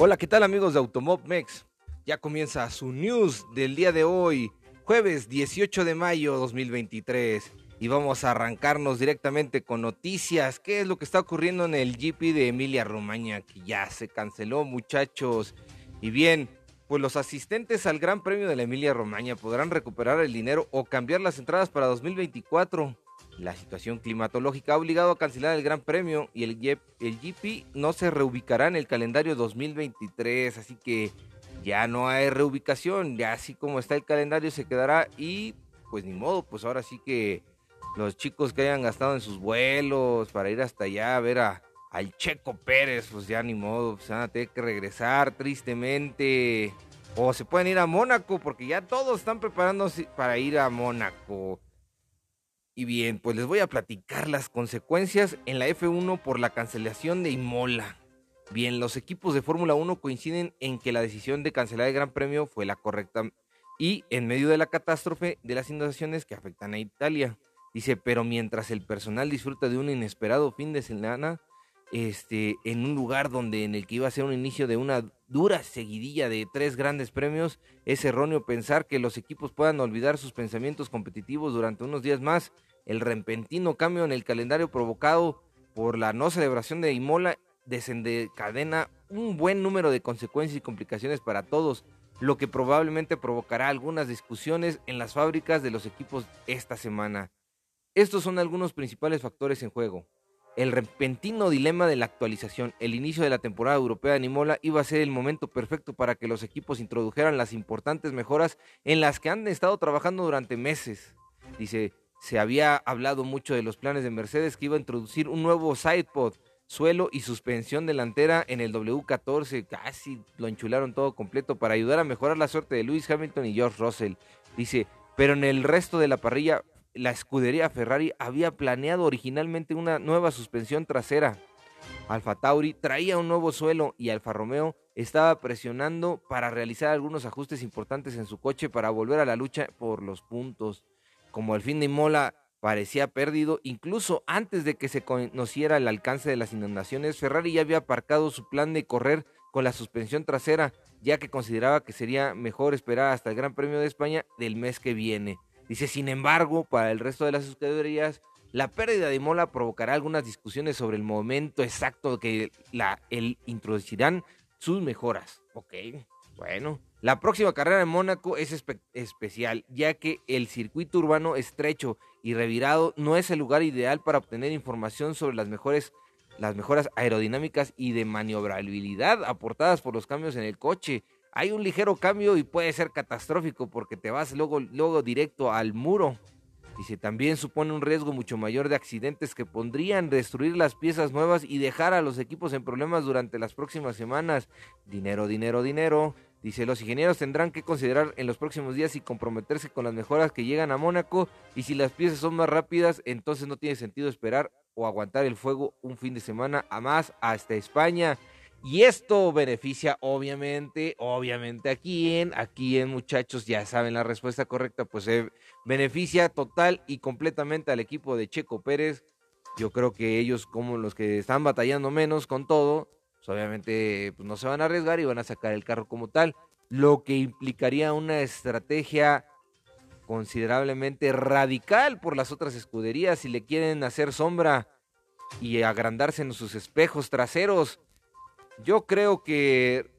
Hola, ¿qué tal amigos de Automobmex? Ya comienza su news del día de hoy, jueves 18 de mayo 2023. Y vamos a arrancarnos directamente con noticias. ¿Qué es lo que está ocurriendo en el GP de Emilia Romagna? Que ya se canceló, muchachos. Y bien, pues los asistentes al Gran Premio de la Emilia Romagna podrán recuperar el dinero o cambiar las entradas para 2024. La situación climatológica ha obligado a cancelar el Gran Premio y el, el GP no se reubicará en el calendario 2023, así que ya no hay reubicación, ya así como está el calendario se quedará y pues ni modo, pues ahora sí que los chicos que hayan gastado en sus vuelos para ir hasta allá a ver a, al Checo Pérez, pues ya ni modo, pues van a tener que regresar tristemente. O se pueden ir a Mónaco, porque ya todos están preparándose para ir a Mónaco. Y bien, pues les voy a platicar las consecuencias en la F1 por la cancelación de Imola. Bien, los equipos de Fórmula 1 coinciden en que la decisión de cancelar el Gran Premio fue la correcta y en medio de la catástrofe de las inundaciones que afectan a Italia. Dice, pero mientras el personal disfruta de un inesperado fin de semana, este, en un lugar donde en el que iba a ser un inicio de una dura seguidilla de tres grandes premios, es erróneo pensar que los equipos puedan olvidar sus pensamientos competitivos durante unos días más el repentino cambio en el calendario provocado por la no celebración de Imola desencadena un buen número de consecuencias y complicaciones para todos, lo que probablemente provocará algunas discusiones en las fábricas de los equipos esta semana. Estos son algunos principales factores en juego. El repentino dilema de la actualización, el inicio de la temporada europea en Imola iba a ser el momento perfecto para que los equipos introdujeran las importantes mejoras en las que han estado trabajando durante meses. Dice, se había hablado mucho de los planes de Mercedes que iba a introducir un nuevo sidepod, suelo y suspensión delantera en el W14. Casi lo enchularon todo completo para ayudar a mejorar la suerte de Lewis Hamilton y George Russell. Dice, pero en el resto de la parrilla, la escudería Ferrari había planeado originalmente una nueva suspensión trasera. Alfa Tauri traía un nuevo suelo y Alfa Romeo estaba presionando para realizar algunos ajustes importantes en su coche para volver a la lucha por los puntos como el fin de Imola parecía perdido, incluso antes de que se conociera el alcance de las inundaciones, Ferrari ya había aparcado su plan de correr con la suspensión trasera, ya que consideraba que sería mejor esperar hasta el Gran Premio de España del mes que viene. Dice, sin embargo, para el resto de las escuderías, la pérdida de Imola provocará algunas discusiones sobre el momento exacto que la, el introducirán sus mejoras. Ok, bueno, la próxima carrera en Mónaco es especial, ya que el circuito urbano estrecho y revirado no es el lugar ideal para obtener información sobre las mejores las mejoras aerodinámicas y de maniobrabilidad aportadas por los cambios en el coche. Hay un ligero cambio y puede ser catastrófico porque te vas luego, luego directo al muro. Y se también supone un riesgo mucho mayor de accidentes que pondrían destruir las piezas nuevas y dejar a los equipos en problemas durante las próximas semanas. Dinero, dinero, dinero. Dice, los ingenieros tendrán que considerar en los próximos días y comprometerse con las mejoras que llegan a Mónaco y si las piezas son más rápidas, entonces no tiene sentido esperar o aguantar el fuego un fin de semana a más hasta España. Y esto beneficia obviamente, obviamente a quién, a quién muchachos ya saben la respuesta correcta, pues se beneficia total y completamente al equipo de Checo Pérez. Yo creo que ellos como los que están batallando menos con todo, pues, obviamente pues, no se van a arriesgar y van a sacar el carro como tal, lo que implicaría una estrategia considerablemente radical por las otras escuderías si le quieren hacer sombra y agrandarse en sus espejos traseros. Yo creo que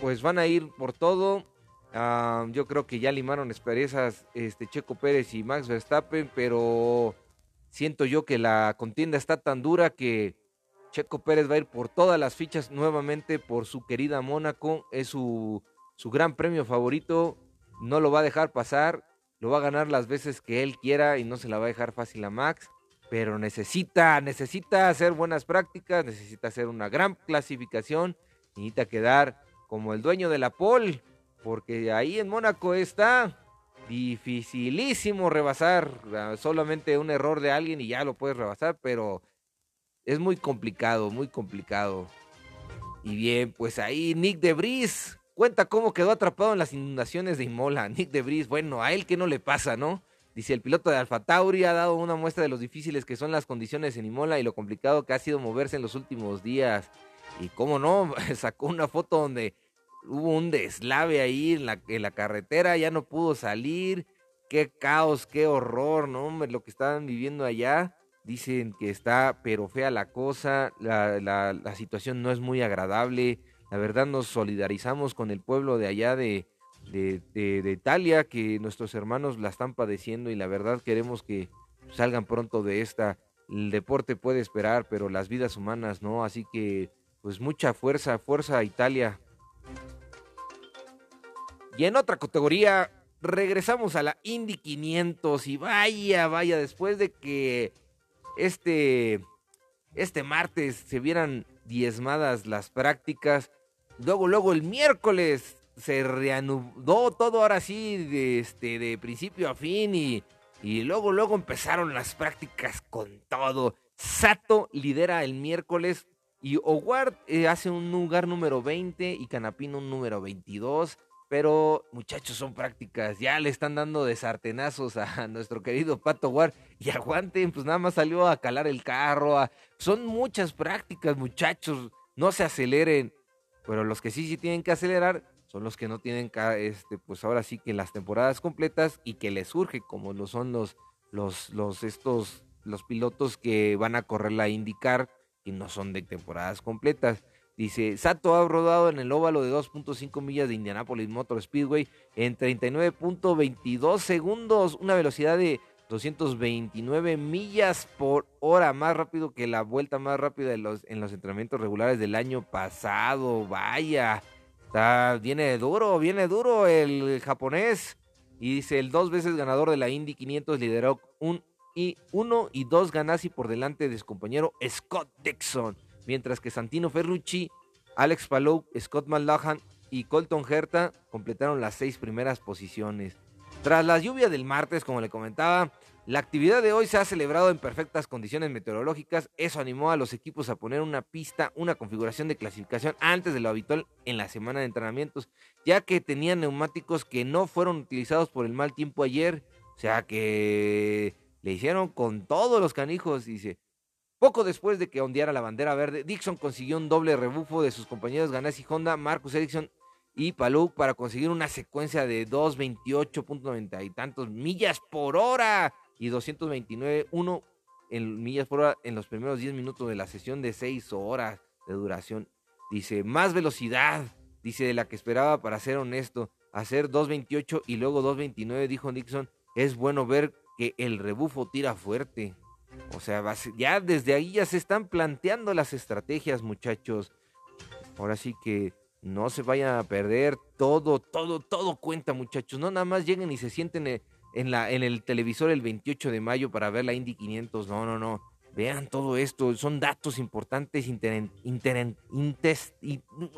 pues van a ir por todo. Ah, yo creo que ya limaron esperezas este Checo Pérez y Max Verstappen, pero siento yo que la contienda está tan dura que Checo Pérez va a ir por todas las fichas nuevamente por su querida Mónaco. Es su, su gran premio favorito. No lo va a dejar pasar. Lo va a ganar las veces que él quiera y no se la va a dejar fácil a Max. Pero necesita, necesita hacer buenas prácticas, necesita hacer una gran clasificación, necesita quedar como el dueño de la pole, porque ahí en Mónaco está dificilísimo rebasar, solamente un error de alguien y ya lo puedes rebasar, pero es muy complicado, muy complicado. Y bien, pues ahí Nick de Debris cuenta cómo quedó atrapado en las inundaciones de Imola. Nick de Debris, bueno, a él que no le pasa, ¿no? Dice, el piloto de Alfa Tauri ha dado una muestra de lo difíciles que son las condiciones en Imola y lo complicado que ha sido moverse en los últimos días. Y cómo no, sacó una foto donde hubo un deslave ahí en la, en la carretera, ya no pudo salir. Qué caos, qué horror, ¿no? Hombre, lo que estaban viviendo allá. Dicen que está pero fea la cosa, la, la, situación no es muy agradable. La verdad nos solidarizamos con el pueblo de allá de, de, de, Italia, que nuestros hermanos la están padeciendo y la verdad queremos que salgan pronto de esta. El deporte puede esperar, pero las vidas humanas no, así que pues mucha fuerza, fuerza Italia. Y en otra categoría, regresamos a la Indy 500 y vaya, vaya, después de que este, este martes se vieran diezmadas las prácticas, luego, luego el miércoles se reanudó todo ahora sí de, este, de principio a fin y, y luego, luego empezaron las prácticas con todo. Sato lidera el miércoles y Howard eh, hace un lugar número 20 y Canapino un número 22. Pero muchachos, son prácticas. Ya le están dando de sartenazos a nuestro querido Pato War. Y aguanten, pues nada más salió a calar el carro. Son muchas prácticas, muchachos. No se aceleren. Pero los que sí, sí tienen que acelerar son los que no tienen, este, pues ahora sí que las temporadas completas y que les surge, como lo son los, los, los, estos, los pilotos que van a correr la IndyCar y no son de temporadas completas. Dice, Sato ha rodado en el óvalo de 2.5 millas de Indianapolis Motor Speedway en 39.22 segundos, una velocidad de 229 millas por hora, más rápido que la vuelta más rápida de los, en los entrenamientos regulares del año pasado. Vaya, viene duro, viene duro el japonés. Y dice, el dos veces ganador de la Indy 500 lideró un y uno y dos Ganassi por delante de su compañero Scott Dixon. Mientras que Santino Ferrucci, Alex Palou, Scott Malahan y Colton Herta completaron las seis primeras posiciones. Tras la lluvia del martes, como le comentaba, la actividad de hoy se ha celebrado en perfectas condiciones meteorológicas. Eso animó a los equipos a poner una pista, una configuración de clasificación antes de lo habitual en la semana de entrenamientos, ya que tenían neumáticos que no fueron utilizados por el mal tiempo ayer. O sea que le hicieron con todos los canijos, dice. Poco después de que ondeara la bandera verde, Dixon consiguió un doble rebufo de sus compañeros Ganassi Honda, Marcus Ericsson y Palou para conseguir una secuencia de 228.90 y tantos millas por hora y 229.1 en millas por hora en los primeros 10 minutos de la sesión de 6 horas de duración. Dice, más velocidad, dice, de la que esperaba para ser honesto. Hacer 2.28 y luego 2.29, dijo Nixon, es bueno ver que el rebufo tira fuerte. O sea, ya desde ahí ya se están planteando las estrategias, muchachos. Ahora sí que no se vayan a perder. Todo, todo, todo cuenta, muchachos. No nada más lleguen y se sienten eh, en, la, en el televisor el 28 de mayo para ver la Indy 500. No, no, no. Vean todo esto. Son datos importantes. Inter, inter,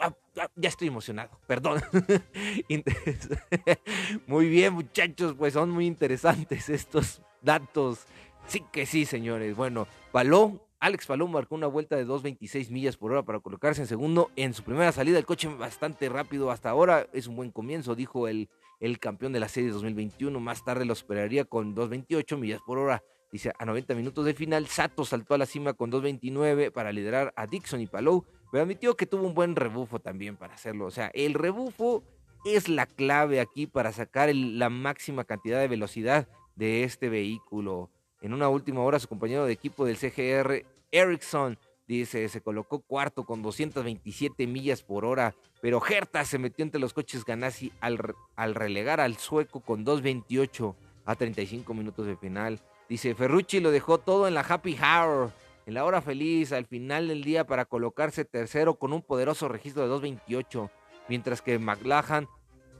ah, ah, ya estoy emocionado. Perdón. muy bien, muchachos. Pues son muy interesantes estos datos. Sí que sí, señores. Bueno, Paló Alex Palou marcó una vuelta de 2.26 millas por hora para colocarse en segundo. En su primera salida, el coche bastante rápido hasta ahora. Es un buen comienzo, dijo el, el campeón de la serie 2021. Más tarde lo superaría con 2.28 millas por hora. Dice, a 90 minutos de final, Sato saltó a la cima con 2.29 para liderar a Dixon y Palou, pero admitió que tuvo un buen rebufo también para hacerlo. O sea, el rebufo es la clave aquí para sacar la máxima cantidad de velocidad de este vehículo. En una última hora, su compañero de equipo del CGR, Ericsson, dice, se colocó cuarto con 227 millas por hora, pero Herta se metió entre los coches Ganassi al, al relegar al sueco con 2.28 a 35 minutos de final. Dice, Ferrucci lo dejó todo en la happy hour, en la hora feliz, al final del día para colocarse tercero con un poderoso registro de 2.28, mientras que McLachlan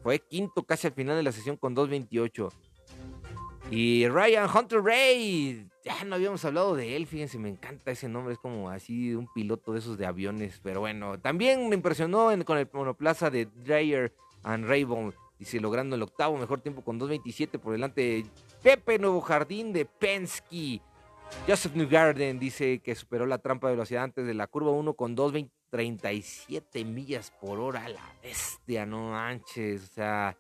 fue quinto casi al final de la sesión con 2.28. Y Ryan Hunter Ray, ya no habíamos hablado de él, fíjense, me encanta ese nombre, es como así un piloto de esos de aviones, pero bueno, también me impresionó con el monoplaza de Dreyer and Raybon, dice, logrando el octavo mejor tiempo con 2.27 por delante de Pepe Nuevo Jardín de Penske. Joseph Newgarden dice que superó la trampa de velocidad antes de la curva 1 con 2.37 millas por hora, la bestia, no manches, o sea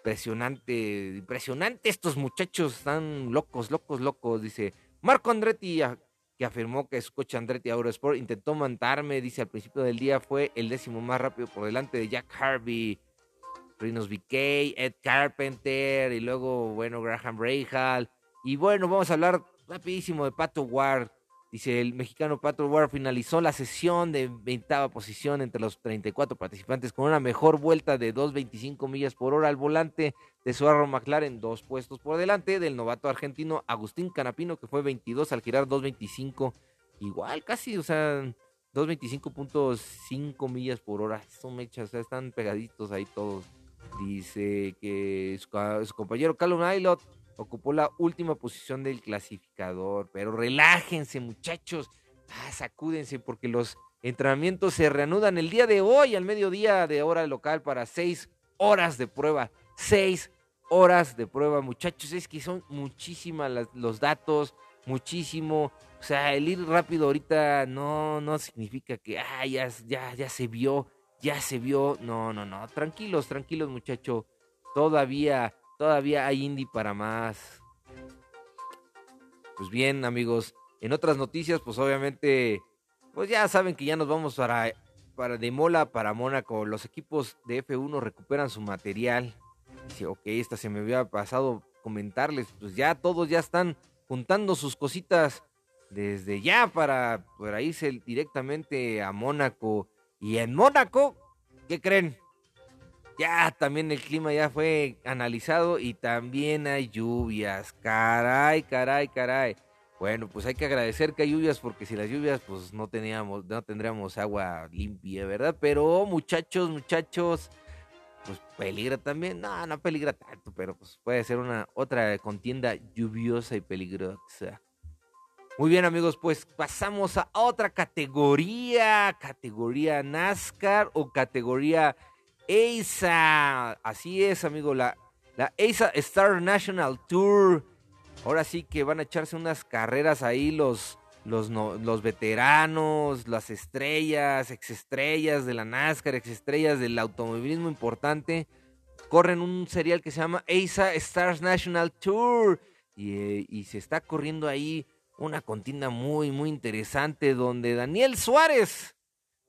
Impresionante, impresionante. Estos muchachos están locos, locos, locos. Dice Marco Andretti, que afirmó que su coche Andretti Eurosport intentó mandarme, dice al principio del día, fue el décimo más rápido por delante de Jack Harvey, Rinos BK, Ed Carpenter y luego, bueno, Graham Rahal. Y bueno, vamos a hablar rapidísimo de Pato Ward. Dice el mexicano Pato Ward finalizó la sesión de 20 posición entre los 34 participantes con una mejor vuelta de 2.25 millas por hora al volante de su Arrow McLaren, dos puestos por delante del novato argentino Agustín Canapino, que fue 22 al girar 2.25, igual casi, o sea, 2.25.5 millas por hora. Son mechas, o sea, están pegaditos ahí todos. Dice que su, compañero Callum Aylot ocupó la última posición del clasificador. Pero relájense, muchachos. Ah, sacúdense porque los entrenamientos se reanudan el día de hoy al mediodía de hora local para seis horas de prueba. Seis horas de prueba, muchachos. Es que son muchísimas los datos, muchísimo. O sea, el ir rápido ahorita no, no significa que ah, ya, ya, ya se vio, ya se vio. No, no, no. Tranquilos, tranquilos, muchachos. Todavía Todavía hay indie para más. Pues bien, amigos, en otras noticias, pues obviamente, pues ya saben que ya nos vamos para, para de Mola para Mónaco. Los equipos de F1 recuperan su material. Dice, ok, esta se me había pasado comentarles. Pues ya todos ya están juntando sus cositas desde ya para, para irse directamente a Mónaco. Y en Mónaco, ¿qué creen? Ya también el clima ya fue analizado y también hay lluvias. Caray, caray, caray. Bueno, pues hay que agradecer que hay lluvias porque si las lluvias pues no teníamos no tendríamos agua limpia, ¿verdad? Pero muchachos, muchachos, pues peligra también. No, no peligra tanto, pero pues puede ser una otra contienda lluviosa y peligrosa. Muy bien, amigos, pues pasamos a otra categoría, categoría NASCAR o categoría EISA. Así es, amigo, la, la EISA Star National Tour. Ahora sí que van a echarse unas carreras ahí los, los, los veteranos, las estrellas, exestrellas de la NASCAR, exestrellas del automovilismo importante. Corren un serial que se llama EISA Stars National Tour. Y, eh, y se está corriendo ahí una contienda muy, muy interesante donde Daniel Suárez,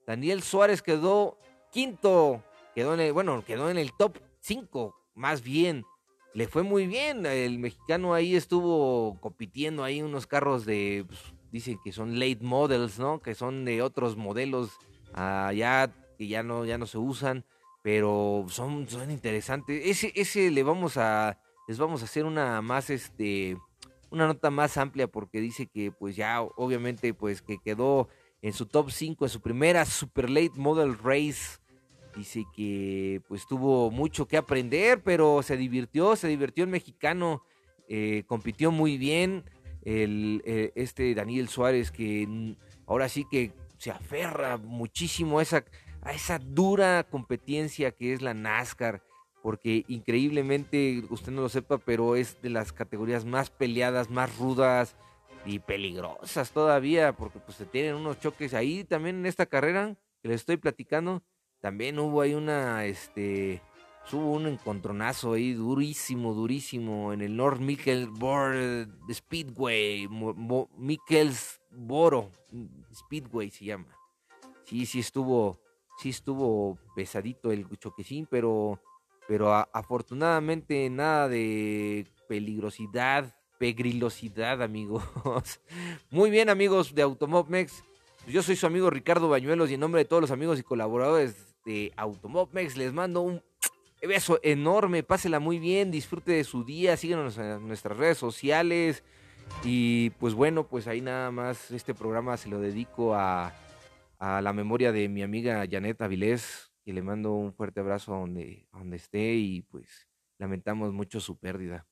Daniel Suárez quedó quinto quedó en el, bueno, quedó en el top 5, más bien. Le fue muy bien, el mexicano ahí estuvo compitiendo ahí unos carros de, pues, dicen que son late models, ¿no? Que son de otros modelos allá que ya no, ya no se usan, pero son, son interesantes. Ese, ese le vamos a, les vamos a hacer una más, este, una nota más amplia porque dice que pues ya obviamente pues que quedó en su top 5 en su primera Super Late Model Race Dice que pues tuvo mucho que aprender, pero se divirtió, se divirtió el mexicano, eh, compitió muy bien el, eh, este Daniel Suárez que ahora sí que se aferra muchísimo a esa, a esa dura competencia que es la NASCAR, porque increíblemente, usted no lo sepa, pero es de las categorías más peleadas, más rudas y peligrosas todavía, porque pues se tienen unos choques ahí también en esta carrera que les estoy platicando también hubo ahí una, este, hubo un encontronazo ahí durísimo, durísimo en el North Mikkelsboro Speedway, Mikkelsboro Speedway se llama. Sí, sí estuvo, sí estuvo pesadito el choquecín, pero, pero afortunadamente nada de peligrosidad, pegrilosidad, amigos. Muy bien, amigos de Automobmex. Yo soy su amigo Ricardo Bañuelos y en nombre de todos los amigos y colaboradores de Automobmex. Les mando un beso enorme, pásela muy bien, disfrute de su día, síguenos en nuestras redes sociales. Y pues bueno, pues ahí nada más este programa se lo dedico a, a la memoria de mi amiga Janet Avilés, que le mando un fuerte abrazo donde, donde esté y pues lamentamos mucho su pérdida.